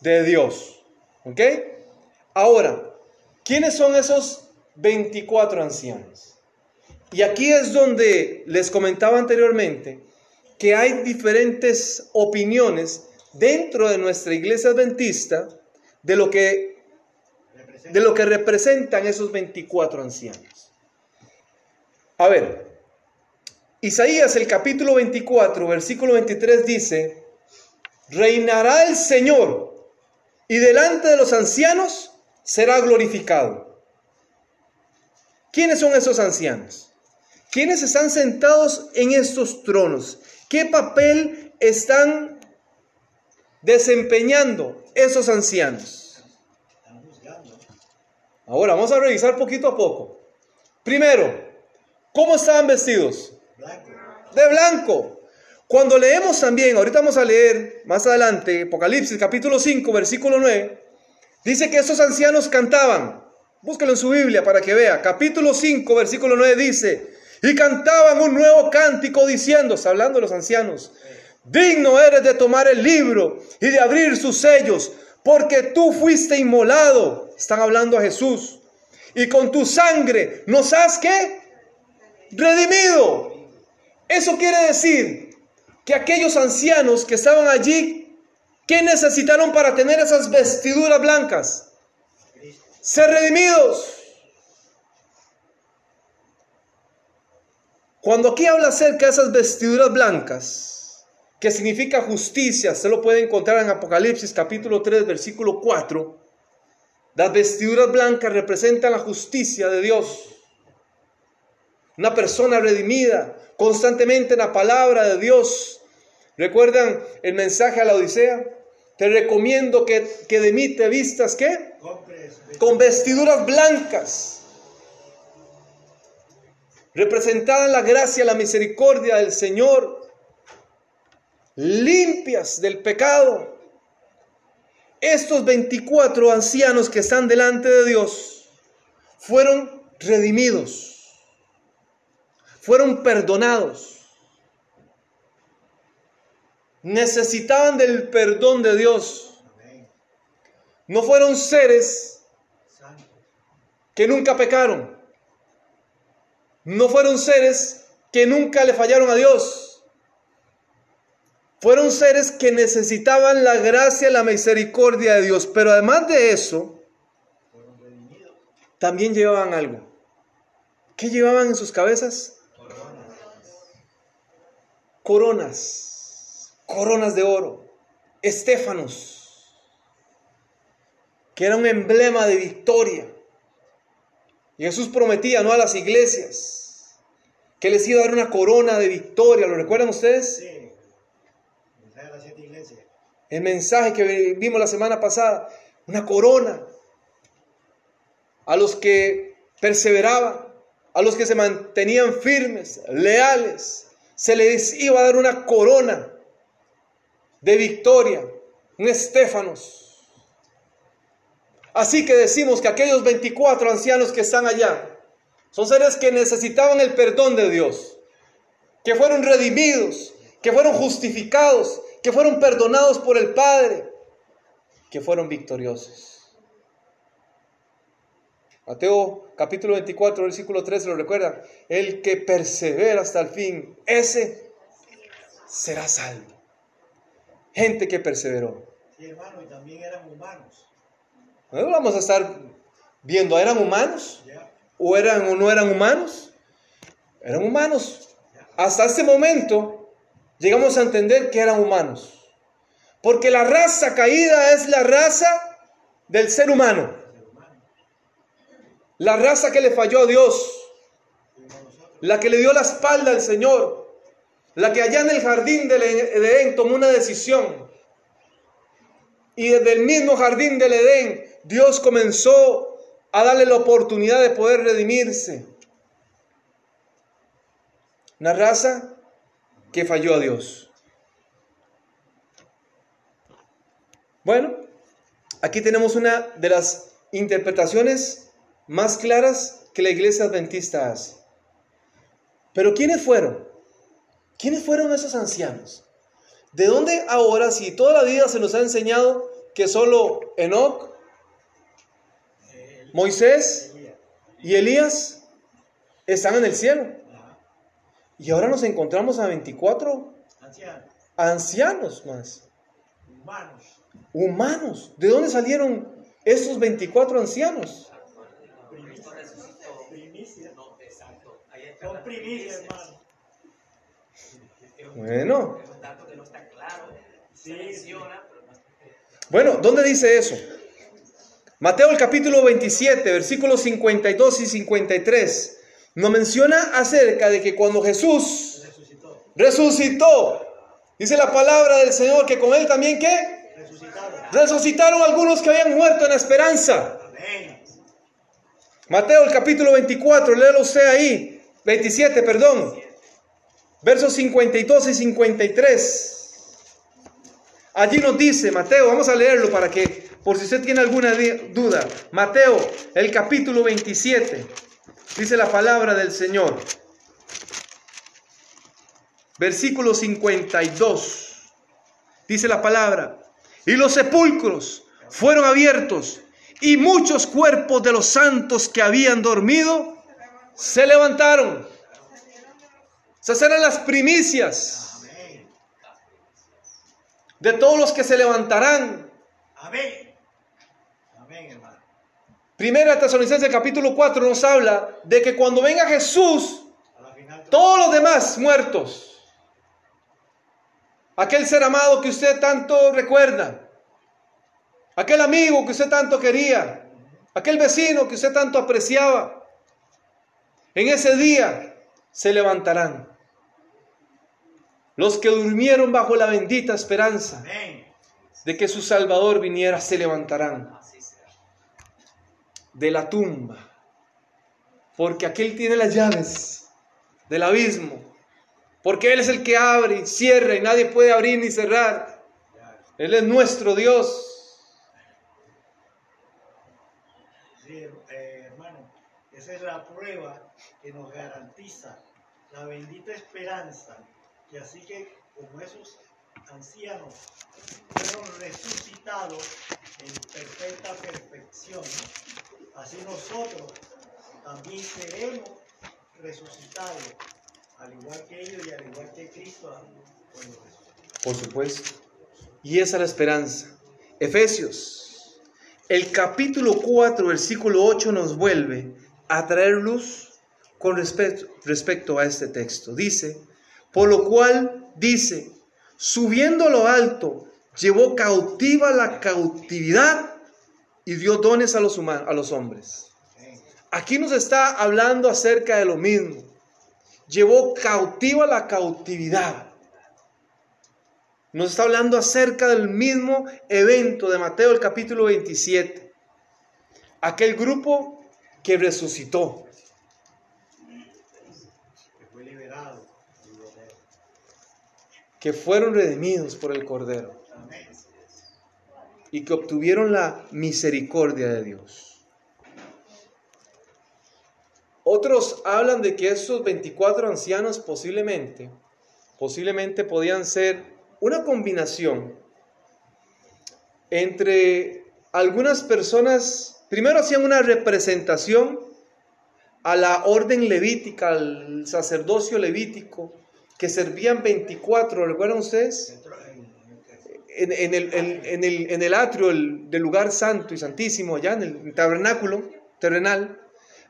de Dios. ¿Ok? Ahora, ¿quiénes son esos 24 ancianos? Y aquí es donde les comentaba anteriormente que hay diferentes opiniones dentro de nuestra iglesia adventista de lo que, de lo que representan esos 24 ancianos. A ver, Isaías el capítulo 24, versículo 23 dice, reinará el Señor y delante de los ancianos será glorificado. ¿Quiénes son esos ancianos? ¿Quiénes están sentados en estos tronos? ¿Qué papel están desempeñando esos ancianos? Ahora vamos a revisar poquito a poco. Primero, ¿cómo estaban vestidos? De blanco. Cuando leemos también, ahorita vamos a leer más adelante, Apocalipsis capítulo 5, versículo 9, Dice que esos ancianos cantaban. Búsquelo en su Biblia para que vea. Capítulo 5, versículo 9 dice, y cantaban un nuevo cántico diciendo, hablando de los ancianos, digno eres de tomar el libro y de abrir sus sellos, porque tú fuiste inmolado. Están hablando a Jesús. Y con tu sangre nos has que redimido. Eso quiere decir que aquellos ancianos que estaban allí ¿Qué necesitaron para tener esas vestiduras blancas? Ser redimidos. Cuando aquí habla acerca de esas vestiduras blancas, que significa justicia, se lo puede encontrar en Apocalipsis capítulo 3, versículo 4. Las vestiduras blancas representan la justicia de Dios. una persona redimida, constantemente en la palabra de Dios. ¿Recuerdan el mensaje a la Odisea? Te recomiendo que, que de mí te vistas, ¿qué? Con vestiduras blancas, representada en la gracia, la misericordia del Señor, limpias del pecado. Estos 24 ancianos que están delante de Dios fueron redimidos, fueron perdonados, necesitaban del perdón de Dios. No fueron seres que nunca pecaron. No fueron seres que nunca le fallaron a Dios. Fueron seres que necesitaban la gracia y la misericordia de Dios. Pero además de eso, también llevaban algo. ¿Qué llevaban en sus cabezas? Coronas. Coronas. Coronas de oro. Estéfanos. Que era un emblema de victoria. Y Jesús prometía, ¿no? A las iglesias. Que les iba a dar una corona de victoria. ¿Lo recuerdan ustedes? Sí. Mensaje de las siete iglesias. El mensaje que vimos la semana pasada. Una corona. A los que perseveraban. A los que se mantenían firmes, leales. Se les iba a dar una corona de victoria. Un estéfanos. Así que decimos que aquellos 24 ancianos que están allá son seres que necesitaban el perdón de Dios, que fueron redimidos, que fueron justificados, que fueron perdonados por el Padre, que fueron victoriosos. Mateo capítulo 24, versículo 13, ¿lo recuerdan? El que persevera hasta el fin, ese será salvo. Gente que perseveró. Sí, hermano, y también eran humanos. No vamos a estar viendo, ¿eran humanos? ¿O eran o no eran humanos? Eran humanos. Hasta este momento llegamos a entender que eran humanos. Porque la raza caída es la raza del ser humano. La raza que le falló a Dios. La que le dio la espalda al Señor. La que allá en el jardín del Edén tomó una decisión. Y desde el mismo jardín del Edén, Dios comenzó a darle la oportunidad de poder redimirse. Una raza que falló a Dios. Bueno, aquí tenemos una de las interpretaciones más claras que la iglesia adventista hace. Pero ¿quiénes fueron? ¿Quiénes fueron esos ancianos? ¿De dónde ahora, si toda la vida se nos ha enseñado que solo Enoch, Eh, Moisés y Elías están en el cielo? Y ahora nos encontramos a 24 Ancianos. más, Humanos. humanos. ¿De dónde salieron estos 24 ancianos? Primicia. Primicia. Son primicias, hermano. Está menciona, pero no está claro. bueno, ¿dónde dice eso? Mateo el capítulo 27, versículos 52 y 53, nos menciona acerca de que cuando Jesús Resucitó. resucitó, dice la palabra del Señor que con él también que Resucitaron. resucitaron algunos que habían muerto en esperanza. Amén. Mateo el capítulo 24, léelo usted ahí, 27, perdón, versos 52 y 53. Allí nos dice, Mateo, vamos a leerlo para que, por si usted tiene alguna duda, Mateo, el capítulo 27, dice la palabra del Señor. Versículo 52, dice la palabra, y los sepulcros fueron abiertos, y muchos cuerpos de los santos que habían dormido se levantaron. Esas eran las primicias de todos los que se levantarán. Amén. Amén, hermano. Primera Tesalonicenses capítulo 4 nos habla de que cuando venga Jesús, todos los demás muertos, aquel ser amado que usted tanto recuerda, aquel amigo que usted tanto quería, aquel vecino que usted tanto apreciaba, en ese día se levantarán. Los que durmieron bajo la bendita esperanza de que su Salvador viniera se levantarán de la tumba, porque aquel tiene las llaves del abismo, porque Él es el que abre y cierra y nadie puede abrir ni cerrar. Él es nuestro Dios. Sí, eh, hermano, esa es la prueba que nos garantiza la bendita esperanza. Y así que como esos ancianos fueron resucitados en perfecta perfección, así nosotros también seremos resucitados, al igual que ellos y al igual que Cristo. Por supuesto. Y esa es la esperanza. Efesios, el capítulo 4, versículo 8 nos vuelve a traer luz con respecto, respecto a este texto. Dice, por lo cual dice, subiendo a lo alto, llevó cautiva la cautividad y dio dones a los, humanos, a los hombres. Aquí nos está hablando acerca de lo mismo. Llevó cautiva la cautividad. Nos está hablando acerca del mismo evento de Mateo el capítulo 27. Aquel grupo que resucitó. que fue liberado. Que fueron redimidos por el Cordero y que obtuvieron la misericordia de Dios. Otros hablan de que estos 24 ancianos posiblemente, posiblemente podían ser una combinación entre algunas personas, primero hacían una representación a la orden levítica, al sacerdocio levítico, que servían 24, ¿recuerdan ustedes? En- en, el, en- en el- en el atrio del, lugar santo y santísimo, allá en el tabernáculo terrenal,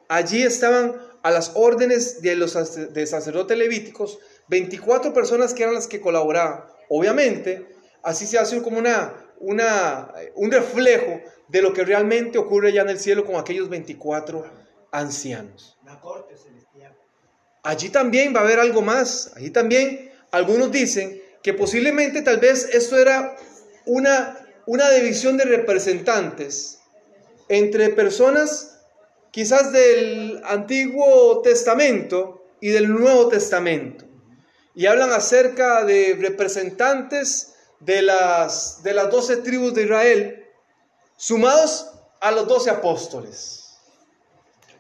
allí estaban a las órdenes de los de sacerdotes levíticos 24 personas que eran las que colaboraban. Obviamente, así se hace como una, una, un reflejo de lo que realmente ocurre allá en el cielo con aquellos 24 ancianos. una corte. Allí también va a haber algo más. Allí también algunos dicen que posiblemente tal vez esto era una, una división de representantes entre personas quizás del Antiguo Testamento y del Nuevo Testamento. Y hablan acerca de representantes de las, de las doce tribus de Israel, sumados a los doce apóstoles.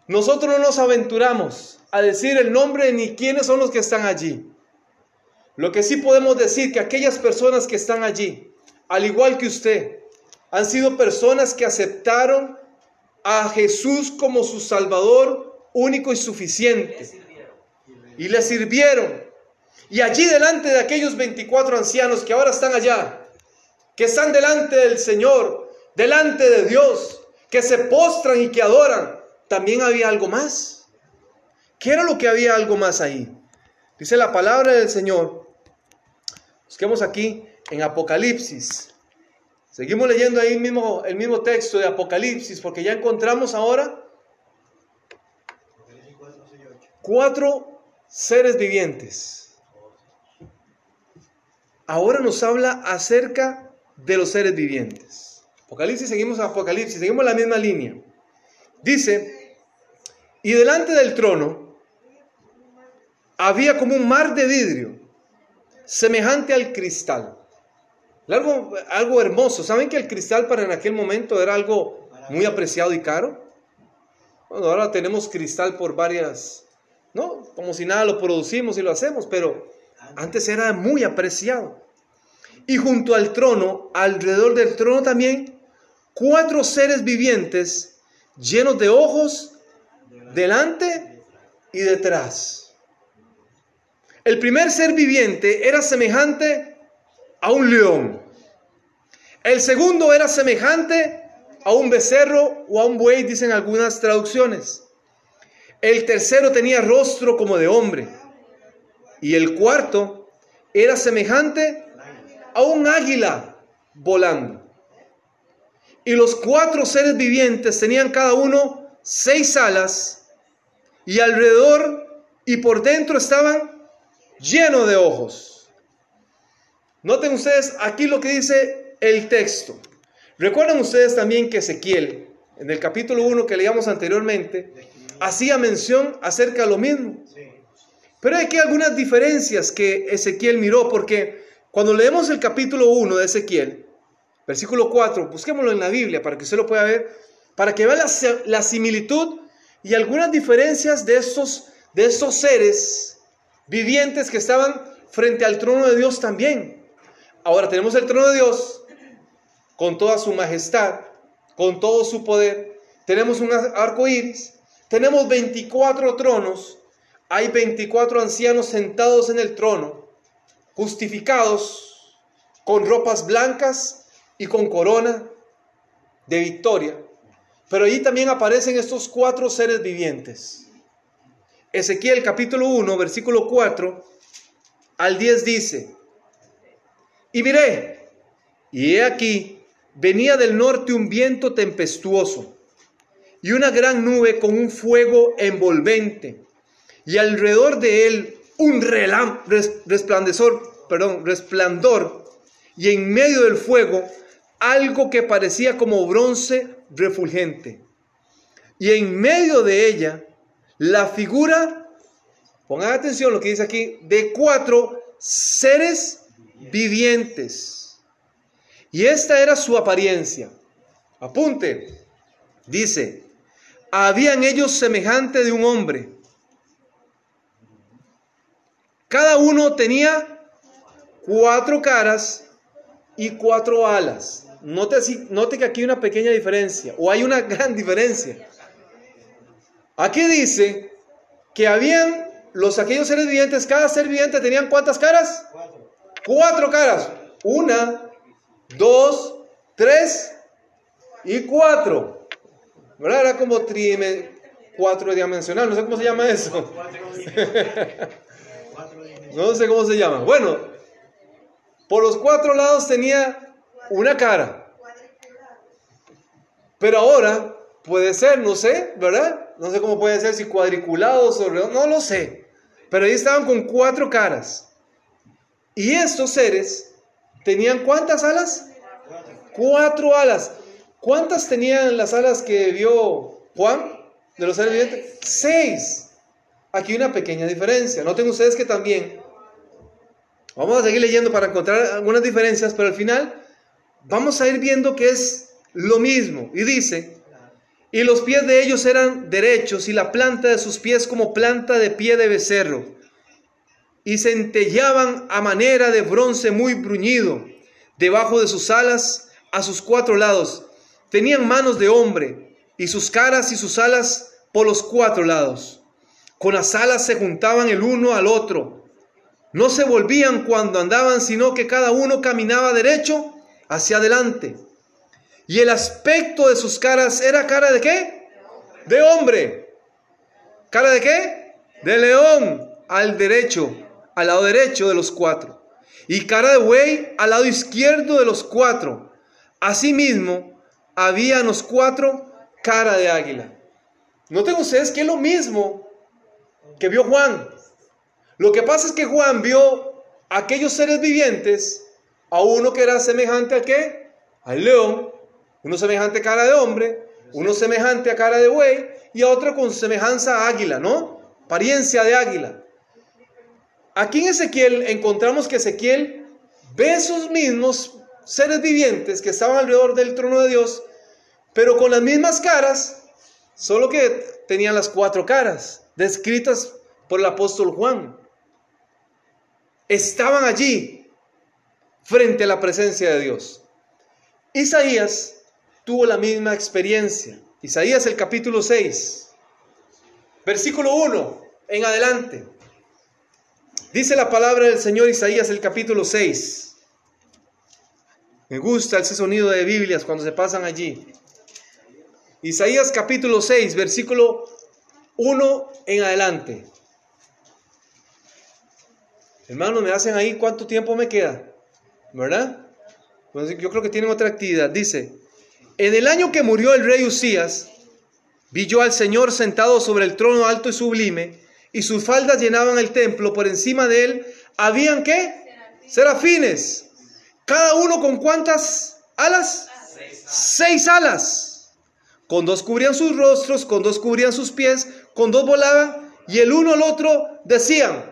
Nosotros no nos aventuramos a decir el nombre ni quiénes son los que están allí. Lo que sí podemos decir que aquellas personas que están allí, al igual que usted, han sido personas que aceptaron a Jesús como su Salvador único y suficiente y le sirvieron. Y allí delante de aquellos 24 ancianos que ahora están allá, que están delante del Señor, delante de Dios, que se postran y que adoran, también había algo más. ¿Qué era lo que había algo más ahí? Dice la palabra del Señor. Busquemos aquí en Apocalipsis. Seguimos leyendo ahí mismo el mismo texto de Apocalipsis porque ya encontramos ahora Apocalipsis 4, 6, 8. cuatro seres vivientes. Ahora nos habla acerca de los seres vivientes. Apocalipsis, seguimos Apocalipsis, seguimos la misma línea. Dice, y delante del trono había como un mar de vidrio, semejante al cristal. Algo, algo hermoso. ¿Saben que el cristal para en aquel momento era algo muy apreciado y caro? Bueno, ahora tenemos cristal por varias, ¿no? Como si nada lo producimos y lo hacemos, pero antes era muy apreciado. Y junto al trono, alrededor del trono también, cuatro seres vivientes llenos de ojos delante y detrás. El primer ser viviente era semejante a un león. El segundo era semejante a un becerro o a un buey, dicen algunas traducciones. El tercero tenía rostro como de hombre. Y el cuarto era semejante a un águila volando. Y los cuatro seres vivientes tenían cada uno seis alas y alrededor y por dentro estaban llenos de ojos. Noten ustedes aquí lo que dice el texto. Recuerdan ustedes también que Ezequiel, en el capítulo 1 que leíamos anteriormente, hacía mención acerca de lo mismo. Pero hay aquí algunas diferencias que Ezequiel miró, porque cuando leemos el capítulo 1 de Ezequiel, versículo 4, busquémoslo en la Biblia para que usted lo pueda ver, para que vea la, la similitud y algunas diferencias de estos, de estos seres vivientes que estaban frente al trono de Dios también. Ahora tenemos el trono de Dios con toda su majestad, con todo su poder. Tenemos un arco iris, tenemos 24 tronos, hay 24 ancianos sentados en el trono, justificados con ropas blancas y con corona de victoria. Pero allí también aparecen estos cuatro seres vivientes. Ezequiel capítulo 1, versículo 4 al 10 dice, y miré, y he aquí, venía del norte un viento tempestuoso y una gran nube con un fuego envolvente, y alrededor de él un relam, resplandor, perdón, resplandor, y en medio del fuego algo que parecía como bronce refulgente. Y en medio de ella la figura, pongan atención lo que dice aquí, de cuatro seres vivientes. Y esta era su apariencia. Apunte, dice, habían ellos semejante de un hombre. Cada uno tenía cuatro caras y cuatro alas. Note, así, note que aquí hay una pequeña diferencia, o hay una gran diferencia. Aquí dice que habían los aquellos seres vivientes, cada ser viviente tenían cuántas caras? Cuatro. Cuatro caras. Una, dos, tres y cuatro. ¿Verdad? Era como trime, cuatro dimensional, no sé cómo se llama eso. No sé cómo se llama. Bueno, por los cuatro lados tenía una cara. Pero ahora puede ser, no sé, ¿verdad? No sé cómo puede ser, si cuadriculados o no lo sé. Pero ahí estaban con cuatro caras. Y estos seres tenían cuántas alas? Cuatro. Alas. ¿Cuántas tenían las alas que vio Juan de los seres vivientes? Seis. Aquí una pequeña diferencia. Noten ustedes que también, vamos a seguir leyendo para encontrar algunas diferencias, pero al final vamos a ir viendo que es lo mismo. Y dice, y los pies de ellos eran derechos y la planta de sus pies como planta de pie de becerro. Y centellaban a manera de bronce muy bruñido debajo de sus alas a sus cuatro lados. Tenían manos de hombre y sus caras y sus alas por los cuatro lados. Con las alas se juntaban el uno al otro. No se volvían cuando andaban, sino que cada uno caminaba derecho hacia adelante. Y el aspecto de sus caras era cara de qué? De hombre. ¿Cara de qué? De león al derecho, al lado derecho de los cuatro. Y cara de buey al lado izquierdo de los cuatro. Asimismo, había en los cuatro cara de águila. Noten ustedes que es lo mismo que vio Juan. Lo que pasa es que Juan vio aquellos seres vivientes, a uno que era semejante a qué? Al león, uno semejante a cara de hombre, uno semejante a cara de buey y a otro con semejanza a águila, ¿no? Apariencia de águila. Aquí en Ezequiel encontramos que Ezequiel ve esos mismos seres vivientes que estaban alrededor del trono de Dios, pero con las mismas caras, solo que tenían las cuatro caras, descritas por el apóstol Juan. Estaban allí, frente a la presencia de Dios. Isaías tuvo la misma experiencia. Isaías el capítulo 6, versículo 1 en adelante. Dice la palabra del Señor Isaías el capítulo 6. Me gusta ese sonido de Biblias cuando se pasan allí. Isaías capítulo 6, versículo 1 en adelante. Hermanos, me hacen ahí cuánto tiempo me queda, ¿verdad? Yo creo que tienen otra actividad. Dice, en el año que murió el rey Usías, vi yo al Señor sentado sobre el trono alto y sublime, y sus faldas llenaban el templo. Por encima de él habían qué? Serafines. Cada uno con cuántas alas? Seis alas. Con dos cubrían sus rostros, con dos cubrían sus pies, con dos volaban y el uno al otro decían,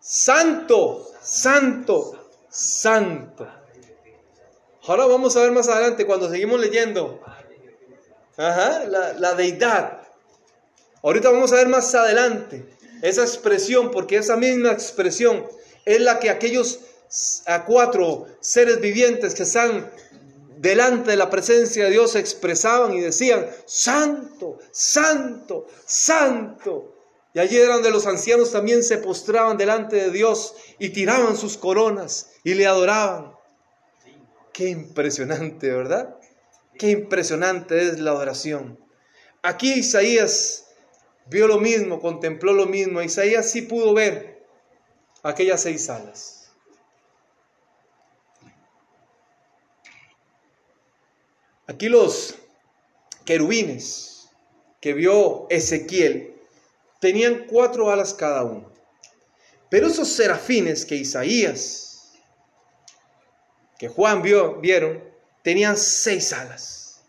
Santo, Santo, Santo. Ahora vamos a ver más adelante cuando seguimos leyendo. Ajá, la, la deidad. Ahorita vamos a ver más adelante esa expresión, porque esa misma expresión es la que aquellos a cuatro seres vivientes que están delante de la presencia de Dios expresaban y decían, Santo, Santo, Santo. Y allí eran donde los ancianos también se postraban delante de Dios y tiraban sus coronas y le adoraban. Qué impresionante, ¿verdad? Qué impresionante es la adoración. Aquí Isaías vio lo mismo, contempló lo mismo. Isaías sí pudo ver aquellas seis alas. Aquí los querubines que vio Ezequiel tenían cuatro alas cada uno. Pero esos serafines que Isaías, que Juan vio, vieron, tenían seis alas.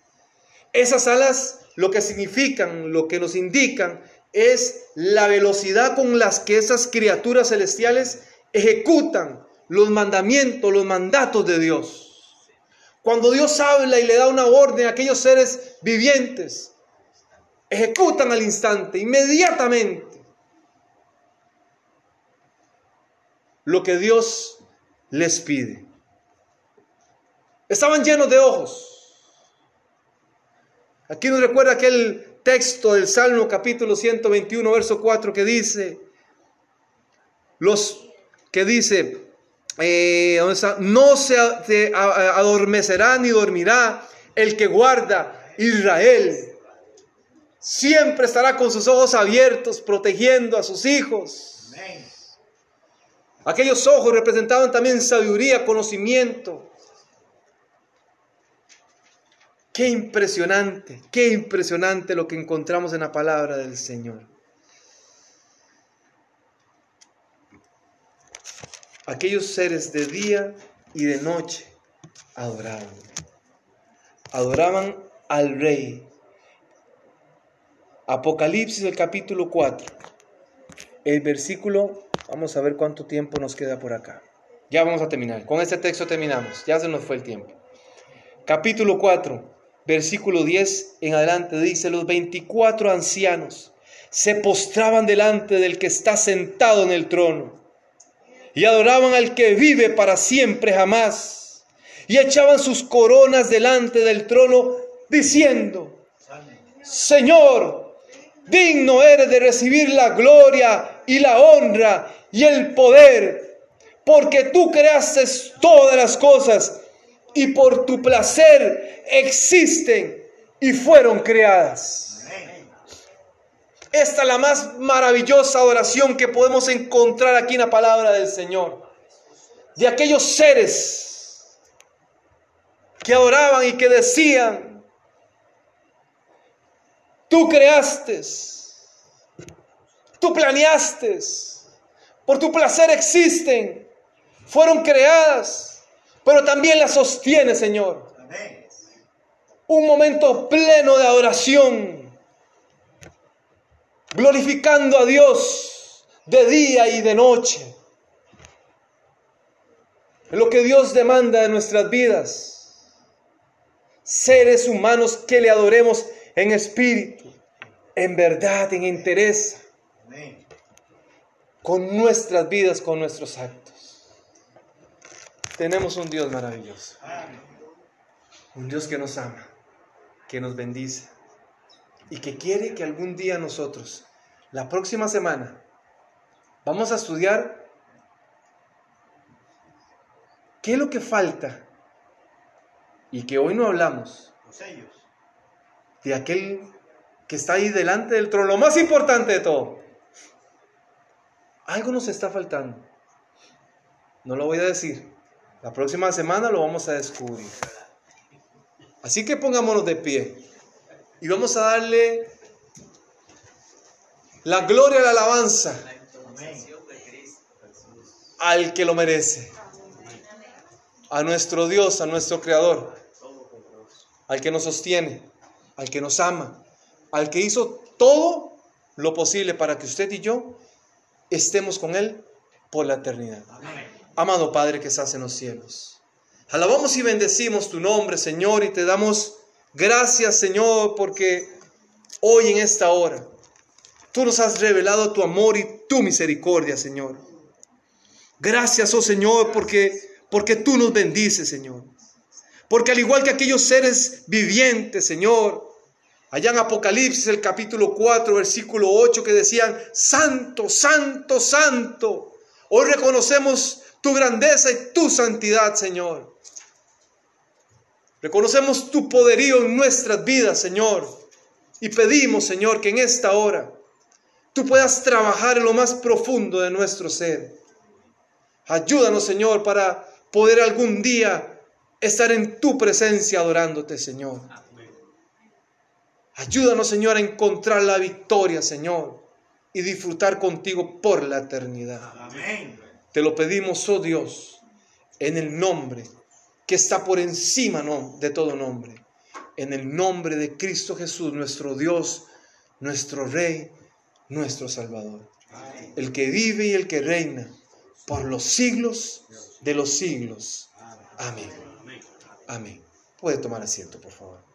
Esas alas lo que significan, lo que nos indican, es la velocidad con las que esas criaturas celestiales ejecutan los mandamientos, los mandatos de Dios. Cuando Dios habla y le da una orden a aquellos seres vivientes, ejecutan al instante, inmediatamente, lo que Dios les pide. Estaban llenos de ojos. Aquí nos recuerda aquel texto del Salmo capítulo 121, verso 4 que dice, los que dice, eh, no se adormecerá ni dormirá el que guarda Israel siempre estará con sus ojos abiertos, protegiendo a sus hijos. Aquellos ojos representaban también sabiduría, conocimiento. Qué impresionante, qué impresionante lo que encontramos en la palabra del Señor. Aquellos seres de día y de noche adoraban. Adoraban al Rey, Apocalipsis el capítulo 4. El versículo, vamos a ver cuánto tiempo nos queda por acá. Ya vamos a terminar. Con este texto terminamos. Ya se nos fue el tiempo. Capítulo 4, versículo 10 en adelante dice, los 24 ancianos se postraban delante del que está sentado en el trono y adoraban al que vive para siempre jamás y echaban sus coronas delante del trono diciendo, Señor, Digno eres de recibir la gloria y la honra y el poder, porque tú creaste todas las cosas y por tu placer existen y fueron creadas. Esta es la más maravillosa oración que podemos encontrar aquí en la palabra del Señor. De aquellos seres que adoraban y que decían, Tú creaste, tú planeaste, por tu placer existen, fueron creadas, pero también las sostiene, Señor. Un momento pleno de adoración, glorificando a Dios de día y de noche. lo que Dios demanda de nuestras vidas. Seres humanos que le adoremos en espíritu, en verdad, en interés, con nuestras vidas, con nuestros actos. Tenemos un Dios maravilloso, un Dios que nos ama, que nos bendice y que quiere que algún día nosotros, la próxima semana, vamos a estudiar qué es lo que falta y que hoy no hablamos. De aquel que está ahí delante del trono, lo más importante de todo. Algo nos está faltando. No lo voy a decir. La próxima semana lo vamos a descubrir. Así que pongámonos de pie y vamos a darle la gloria y la alabanza al que lo merece. A nuestro Dios, a nuestro Creador, al que nos sostiene, al que nos ama, al que hizo todo lo posible para que usted y yo estemos con Él por la eternidad. Amado Padre que estás en los cielos, alabamos y bendecimos tu nombre, Señor, y te damos gracias, Señor, porque hoy en esta hora tú nos has revelado tu amor y tu misericordia, Señor. Gracias, oh Señor, porque, porque tú nos bendices, Señor. Porque al igual que aquellos seres vivientes, Señor, allá en Apocalipsis el capítulo 4, versículo 8, que decían, Santo, Santo, Santo. Hoy reconocemos tu grandeza y tu santidad, Señor. Reconocemos tu poderío en nuestras vidas, Señor. Y pedimos, Señor, que en esta hora tú puedas trabajar en lo más profundo de nuestro ser. Ayúdanos, Señor, para poder algún día estar en tu presencia adorándote, Señor. Ayúdanos, Señor, a encontrar la victoria, Señor, y disfrutar contigo por la eternidad. Amén. Te lo pedimos, oh Dios, en el nombre que está por encima de todo nombre. En el nombre de Cristo Jesús, nuestro Dios, nuestro Rey, nuestro Salvador. El que vive y el que reina por los siglos de los siglos. Amén. Amén. Puede tomar asiento, por favor.